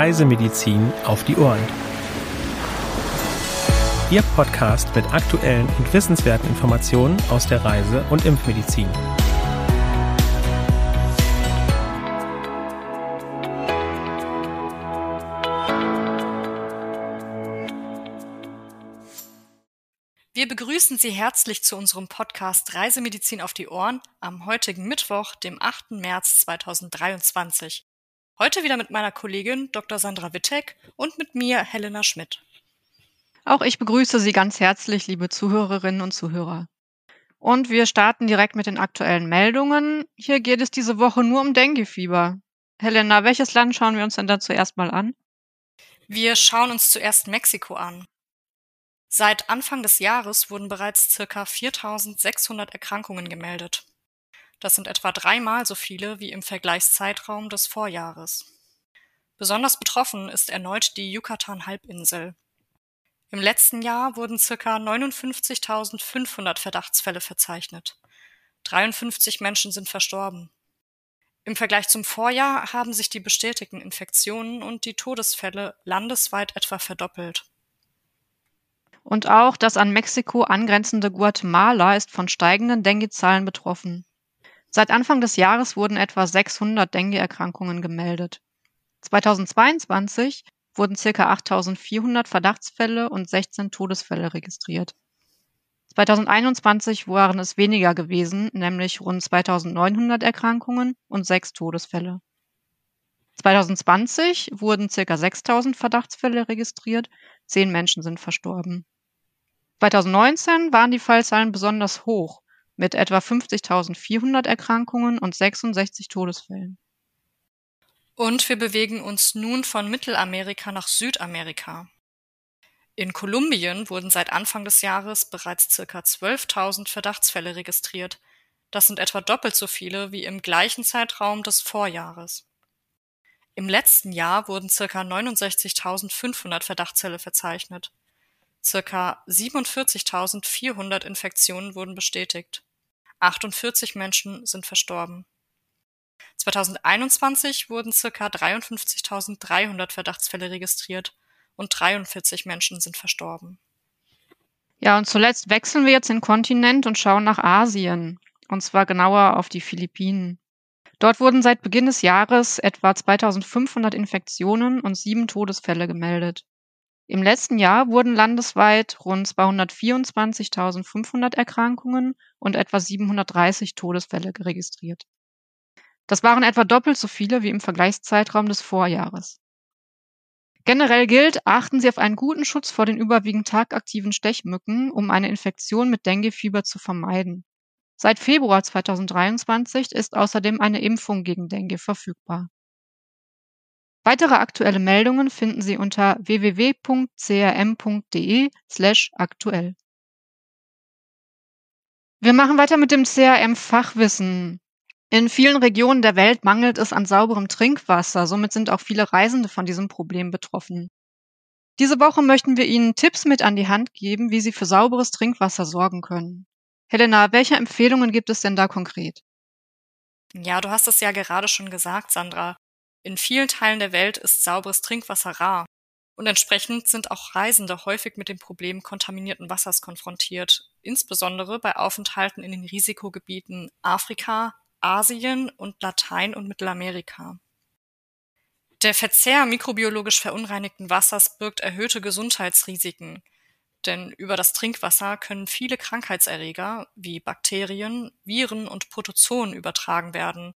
Reisemedizin auf die Ohren. Ihr Podcast mit aktuellen und wissenswerten Informationen aus der Reise- und Impfmedizin. Wir begrüßen Sie herzlich zu unserem Podcast Reisemedizin auf die Ohren am heutigen Mittwoch, dem 8. März 2023. Heute wieder mit meiner Kollegin Dr. Sandra Wittek und mit mir Helena Schmidt. Auch ich begrüße Sie ganz herzlich, liebe Zuhörerinnen und Zuhörer. Und wir starten direkt mit den aktuellen Meldungen. Hier geht es diese Woche nur um Denguefieber. Helena, welches Land schauen wir uns denn da zuerst mal an? Wir schauen uns zuerst Mexiko an. Seit Anfang des Jahres wurden bereits circa 4600 Erkrankungen gemeldet. Das sind etwa dreimal so viele wie im Vergleichszeitraum des Vorjahres. Besonders betroffen ist erneut die Yucatan-Halbinsel. Im letzten Jahr wurden ca. 59.500 Verdachtsfälle verzeichnet. 53 Menschen sind verstorben. Im Vergleich zum Vorjahr haben sich die bestätigten Infektionen und die Todesfälle landesweit etwa verdoppelt. Und auch das an Mexiko angrenzende Guatemala ist von steigenden Dengue-Zahlen betroffen. Seit Anfang des Jahres wurden etwa 600 Dengue-Erkrankungen gemeldet. 2022 wurden ca. 8400 Verdachtsfälle und 16 Todesfälle registriert. 2021 waren es weniger gewesen, nämlich rund 2900 Erkrankungen und 6 Todesfälle. 2020 wurden ca. 6000 Verdachtsfälle registriert, 10 Menschen sind verstorben. 2019 waren die Fallzahlen besonders hoch mit etwa 50.400 Erkrankungen und 66 Todesfällen. Und wir bewegen uns nun von Mittelamerika nach Südamerika. In Kolumbien wurden seit Anfang des Jahres bereits ca. 12.000 Verdachtsfälle registriert. Das sind etwa doppelt so viele wie im gleichen Zeitraum des Vorjahres. Im letzten Jahr wurden ca. 69.500 Verdachtsfälle verzeichnet. Circa 47.400 Infektionen wurden bestätigt. 48 Menschen sind verstorben. 2021 wurden circa 53.300 Verdachtsfälle registriert und 43 Menschen sind verstorben. Ja, und zuletzt wechseln wir jetzt den Kontinent und schauen nach Asien, und zwar genauer auf die Philippinen. Dort wurden seit Beginn des Jahres etwa 2500 Infektionen und sieben Todesfälle gemeldet. Im letzten Jahr wurden landesweit rund 224.500 Erkrankungen und etwa 730 Todesfälle registriert. Das waren etwa doppelt so viele wie im Vergleichszeitraum des Vorjahres. Generell gilt, achten Sie auf einen guten Schutz vor den überwiegend tagaktiven Stechmücken, um eine Infektion mit Denguefieber zu vermeiden. Seit Februar 2023 ist außerdem eine Impfung gegen Dengue verfügbar. Weitere aktuelle Meldungen finden Sie unter www.crm.de/aktuell. Wir machen weiter mit dem CRM-Fachwissen. In vielen Regionen der Welt mangelt es an sauberem Trinkwasser, somit sind auch viele Reisende von diesem Problem betroffen. Diese Woche möchten wir Ihnen Tipps mit an die Hand geben, wie Sie für sauberes Trinkwasser sorgen können. Helena, welche Empfehlungen gibt es denn da konkret? Ja, du hast es ja gerade schon gesagt, Sandra. In vielen Teilen der Welt ist sauberes Trinkwasser rar und entsprechend sind auch Reisende häufig mit dem Problem kontaminierten Wassers konfrontiert, insbesondere bei Aufenthalten in den Risikogebieten Afrika, Asien und Latein- und Mittelamerika. Der Verzehr mikrobiologisch verunreinigten Wassers birgt erhöhte Gesundheitsrisiken, denn über das Trinkwasser können viele Krankheitserreger wie Bakterien, Viren und Protozoen übertragen werden,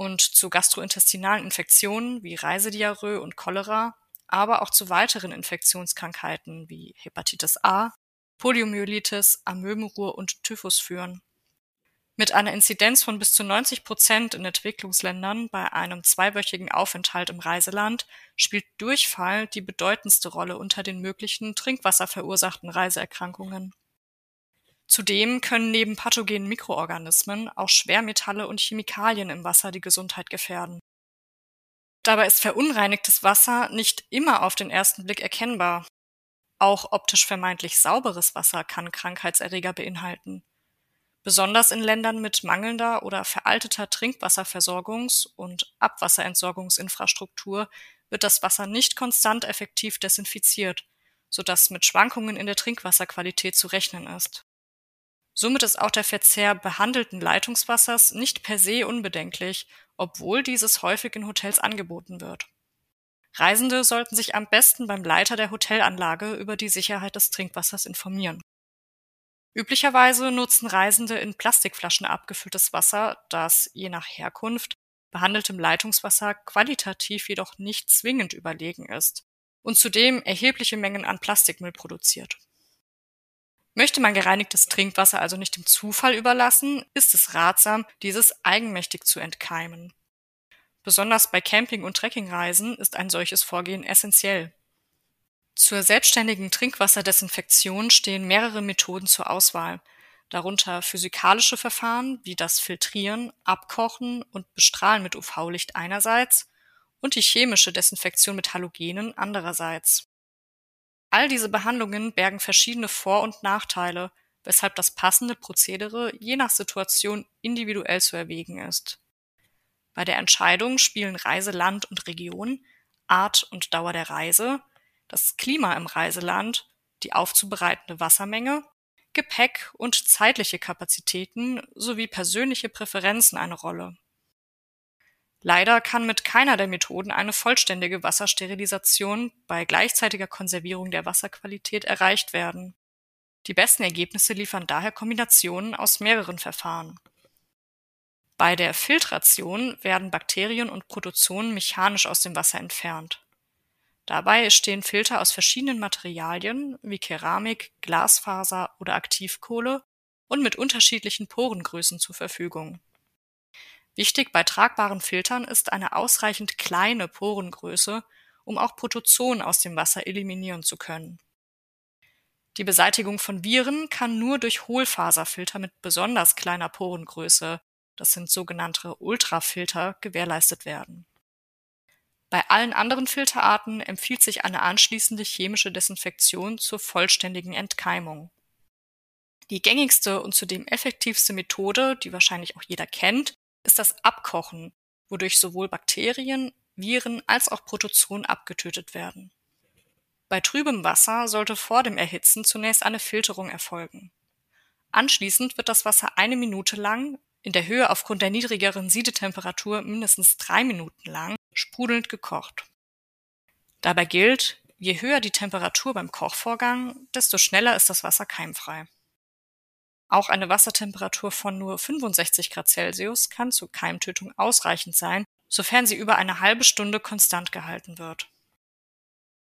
und zu gastrointestinalen Infektionen wie Reisediarrhoe und Cholera, aber auch zu weiteren Infektionskrankheiten wie Hepatitis A, Poliomyelitis, Amöbenruhr und Typhus führen. Mit einer Inzidenz von bis zu 90 Prozent in Entwicklungsländern bei einem zweiwöchigen Aufenthalt im Reiseland spielt Durchfall die bedeutendste Rolle unter den möglichen trinkwasserverursachten Reiseerkrankungen. Zudem können neben pathogenen Mikroorganismen auch Schwermetalle und Chemikalien im Wasser die Gesundheit gefährden. Dabei ist verunreinigtes Wasser nicht immer auf den ersten Blick erkennbar. Auch optisch vermeintlich sauberes Wasser kann Krankheitserreger beinhalten. Besonders in Ländern mit mangelnder oder veralteter Trinkwasserversorgungs- und Abwasserentsorgungsinfrastruktur wird das Wasser nicht konstant effektiv desinfiziert, sodass mit Schwankungen in der Trinkwasserqualität zu rechnen ist. Somit ist auch der Verzehr behandelten Leitungswassers nicht per se unbedenklich, obwohl dieses häufig in Hotels angeboten wird. Reisende sollten sich am besten beim Leiter der Hotelanlage über die Sicherheit des Trinkwassers informieren. Üblicherweise nutzen Reisende in Plastikflaschen abgefülltes Wasser, das je nach Herkunft behandeltem Leitungswasser qualitativ jedoch nicht zwingend überlegen ist und zudem erhebliche Mengen an Plastikmüll produziert. Möchte man gereinigtes Trinkwasser also nicht dem Zufall überlassen, ist es ratsam, dieses eigenmächtig zu entkeimen. Besonders bei Camping- und Trekkingreisen ist ein solches Vorgehen essentiell. Zur selbstständigen Trinkwasserdesinfektion stehen mehrere Methoden zur Auswahl, darunter physikalische Verfahren wie das Filtrieren, Abkochen und Bestrahlen mit UV-Licht einerseits und die chemische Desinfektion mit Halogenen andererseits. All diese Behandlungen bergen verschiedene Vor- und Nachteile, weshalb das passende Prozedere je nach Situation individuell zu erwägen ist. Bei der Entscheidung spielen Reiseland und Region, Art und Dauer der Reise, das Klima im Reiseland, die aufzubereitende Wassermenge, Gepäck und zeitliche Kapazitäten sowie persönliche Präferenzen eine Rolle. Leider kann mit keiner der Methoden eine vollständige Wassersterilisation bei gleichzeitiger Konservierung der Wasserqualität erreicht werden. Die besten Ergebnisse liefern daher Kombinationen aus mehreren Verfahren. Bei der Filtration werden Bakterien und Protozoen mechanisch aus dem Wasser entfernt. Dabei stehen Filter aus verschiedenen Materialien wie Keramik, Glasfaser oder Aktivkohle und mit unterschiedlichen Porengrößen zur Verfügung. Wichtig bei tragbaren Filtern ist eine ausreichend kleine Porengröße, um auch Protozoen aus dem Wasser eliminieren zu können. Die Beseitigung von Viren kann nur durch Hohlfaserfilter mit besonders kleiner Porengröße, das sind sogenannte Ultrafilter, gewährleistet werden. Bei allen anderen Filterarten empfiehlt sich eine anschließende chemische Desinfektion zur vollständigen Entkeimung. Die gängigste und zudem effektivste Methode, die wahrscheinlich auch jeder kennt, ist das Abkochen, wodurch sowohl Bakterien, Viren als auch Protozoen abgetötet werden. Bei trübem Wasser sollte vor dem Erhitzen zunächst eine Filterung erfolgen. Anschließend wird das Wasser eine Minute lang, in der Höhe aufgrund der niedrigeren Siedetemperatur mindestens drei Minuten lang, sprudelnd gekocht. Dabei gilt, je höher die Temperatur beim Kochvorgang, desto schneller ist das Wasser keimfrei. Auch eine Wassertemperatur von nur 65 Grad Celsius kann zur Keimtötung ausreichend sein, sofern sie über eine halbe Stunde konstant gehalten wird.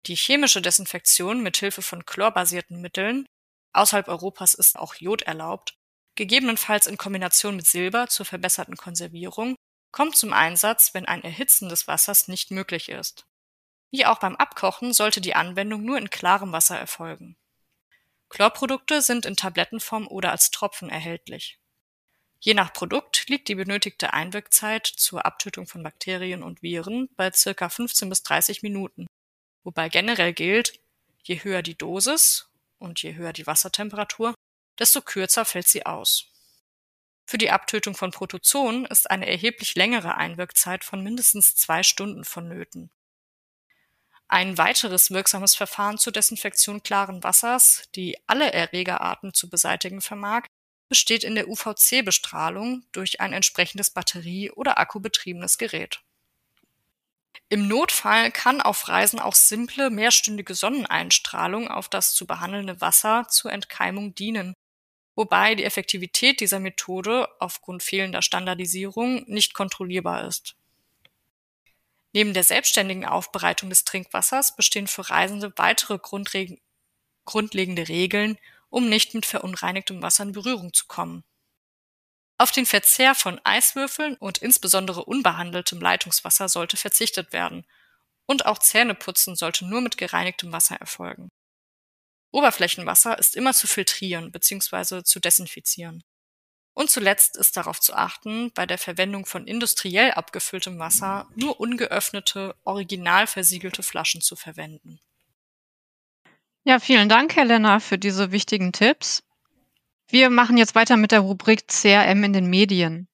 Die chemische Desinfektion mit Hilfe von chlorbasierten Mitteln, außerhalb Europas ist auch Jod erlaubt, gegebenenfalls in Kombination mit Silber zur verbesserten Konservierung, kommt zum Einsatz, wenn ein Erhitzen des Wassers nicht möglich ist. Wie auch beim Abkochen sollte die Anwendung nur in klarem Wasser erfolgen. Chlorprodukte sind in Tablettenform oder als Tropfen erhältlich. Je nach Produkt liegt die benötigte Einwirkzeit zur Abtötung von Bakterien und Viren bei circa 15 bis 30 Minuten, wobei generell gilt, je höher die Dosis und je höher die Wassertemperatur, desto kürzer fällt sie aus. Für die Abtötung von Protozoen ist eine erheblich längere Einwirkzeit von mindestens zwei Stunden vonnöten. Ein weiteres wirksames Verfahren zur Desinfektion klaren Wassers, die alle Erregerarten zu beseitigen vermag, besteht in der UVC-Bestrahlung durch ein entsprechendes batterie- oder akkubetriebenes Gerät. Im Notfall kann auf Reisen auch simple mehrstündige Sonneneinstrahlung auf das zu behandelnde Wasser zur Entkeimung dienen, wobei die Effektivität dieser Methode aufgrund fehlender Standardisierung nicht kontrollierbar ist. Neben der selbstständigen Aufbereitung des Trinkwassers bestehen für Reisende weitere grundlegende Regeln, um nicht mit verunreinigtem Wasser in Berührung zu kommen. Auf den Verzehr von Eiswürfeln und insbesondere unbehandeltem Leitungswasser sollte verzichtet werden, und auch Zähneputzen sollte nur mit gereinigtem Wasser erfolgen. Oberflächenwasser ist immer zu filtrieren bzw. zu desinfizieren. Und zuletzt ist darauf zu achten, bei der Verwendung von industriell abgefülltem Wasser nur ungeöffnete, original versiegelte Flaschen zu verwenden. Ja, vielen Dank, Helena, für diese wichtigen Tipps. Wir machen jetzt weiter mit der Rubrik CRM in den Medien.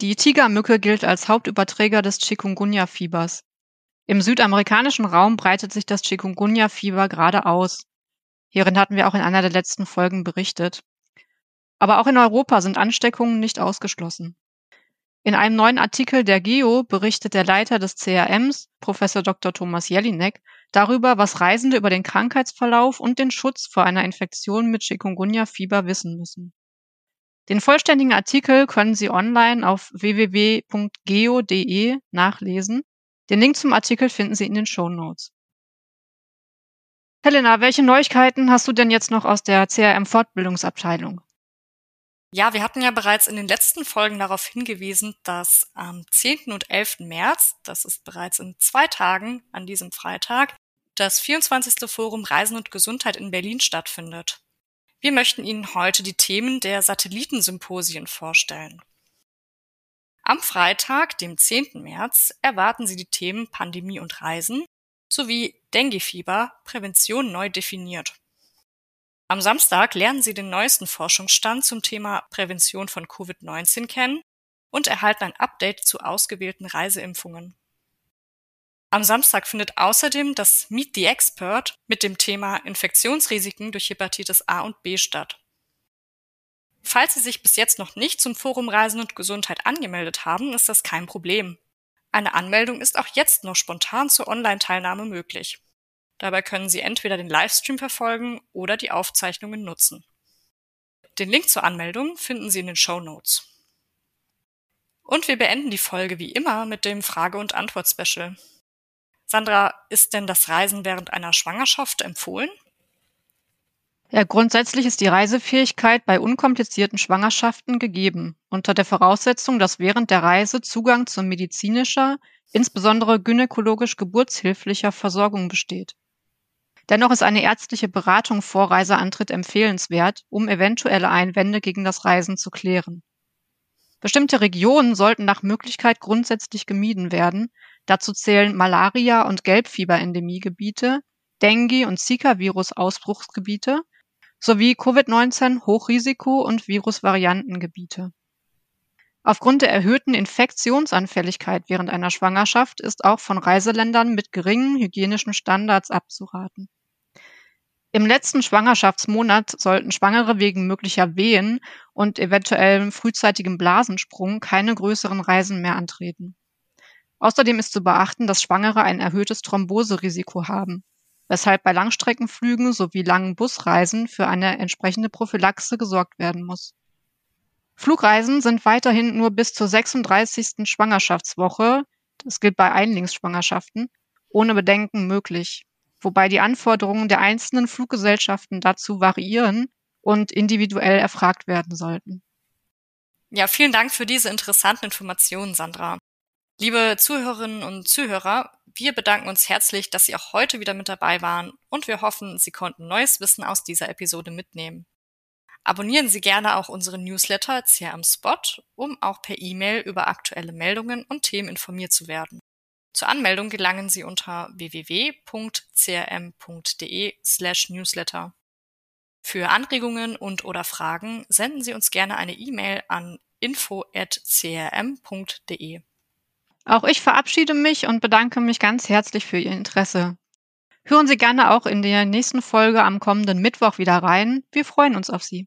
Die Tigermücke gilt als Hauptüberträger des Chikungunya-Fiebers. Im südamerikanischen Raum breitet sich das Chikungunya-Fieber gerade aus. Hierin hatten wir auch in einer der letzten Folgen berichtet. Aber auch in Europa sind Ansteckungen nicht ausgeschlossen. In einem neuen Artikel der GEO berichtet der Leiter des CRMs, Professor Dr. Thomas Jelinek, darüber, was Reisende über den Krankheitsverlauf und den Schutz vor einer Infektion mit Chikungunya-Fieber wissen müssen. Den vollständigen Artikel können Sie online auf www.geo.de nachlesen den Link zum Artikel finden Sie in den Show Notes. Helena, welche Neuigkeiten hast du denn jetzt noch aus der CRM-Fortbildungsabteilung? Ja, wir hatten ja bereits in den letzten Folgen darauf hingewiesen, dass am 10. und 11. März, das ist bereits in zwei Tagen an diesem Freitag, das 24. Forum Reisen und Gesundheit in Berlin stattfindet. Wir möchten Ihnen heute die Themen der Satellitensymposien vorstellen. Am Freitag, dem 10. März, erwarten Sie die Themen Pandemie und Reisen sowie Denguefieber, Prävention neu definiert. Am Samstag lernen Sie den neuesten Forschungsstand zum Thema Prävention von Covid-19 kennen und erhalten ein Update zu ausgewählten Reiseimpfungen. Am Samstag findet außerdem das Meet the Expert mit dem Thema Infektionsrisiken durch Hepatitis A und B statt. Falls Sie sich bis jetzt noch nicht zum Forum Reisen und Gesundheit angemeldet haben, ist das kein Problem. Eine Anmeldung ist auch jetzt noch spontan zur Online-Teilnahme möglich. Dabei können Sie entweder den Livestream verfolgen oder die Aufzeichnungen nutzen. Den Link zur Anmeldung finden Sie in den Show Notes. Und wir beenden die Folge wie immer mit dem Frage- und Antwort-Special. Sandra, ist denn das Reisen während einer Schwangerschaft empfohlen? Ja, grundsätzlich ist die Reisefähigkeit bei unkomplizierten Schwangerschaften gegeben, unter der Voraussetzung, dass während der Reise Zugang zu medizinischer, insbesondere gynäkologisch geburtshilflicher Versorgung besteht. Dennoch ist eine ärztliche Beratung vor Reiseantritt empfehlenswert, um eventuelle Einwände gegen das Reisen zu klären. Bestimmte Regionen sollten nach Möglichkeit grundsätzlich gemieden werden. Dazu zählen Malaria- und Gelbfieberendemiegebiete, Dengue- und Zika-Virus-Ausbruchsgebiete sowie Covid-19 Hochrisiko- und Virusvariantengebiete. Aufgrund der erhöhten Infektionsanfälligkeit während einer Schwangerschaft ist auch von Reiseländern mit geringen hygienischen Standards abzuraten. Im letzten Schwangerschaftsmonat sollten Schwangere wegen möglicher Wehen und eventuellem frühzeitigem Blasensprung keine größeren Reisen mehr antreten. Außerdem ist zu beachten, dass Schwangere ein erhöhtes Thromboserisiko haben weshalb bei Langstreckenflügen sowie langen Busreisen für eine entsprechende Prophylaxe gesorgt werden muss. Flugreisen sind weiterhin nur bis zur 36. Schwangerschaftswoche, das gilt bei Einlingsschwangerschaften, ohne Bedenken möglich, wobei die Anforderungen der einzelnen Fluggesellschaften dazu variieren und individuell erfragt werden sollten. Ja, vielen Dank für diese interessanten Informationen, Sandra. Liebe Zuhörerinnen und Zuhörer, wir bedanken uns herzlich, dass Sie auch heute wieder mit dabei waren und wir hoffen, Sie konnten neues Wissen aus dieser Episode mitnehmen. Abonnieren Sie gerne auch unseren Newsletter CRM Spot, um auch per E-Mail über aktuelle Meldungen und Themen informiert zu werden. Zur Anmeldung gelangen Sie unter www.crm.de/newsletter. Für Anregungen und oder Fragen senden Sie uns gerne eine E-Mail an info@crm.de. Auch ich verabschiede mich und bedanke mich ganz herzlich für Ihr Interesse. Hören Sie gerne auch in der nächsten Folge am kommenden Mittwoch wieder rein. Wir freuen uns auf Sie.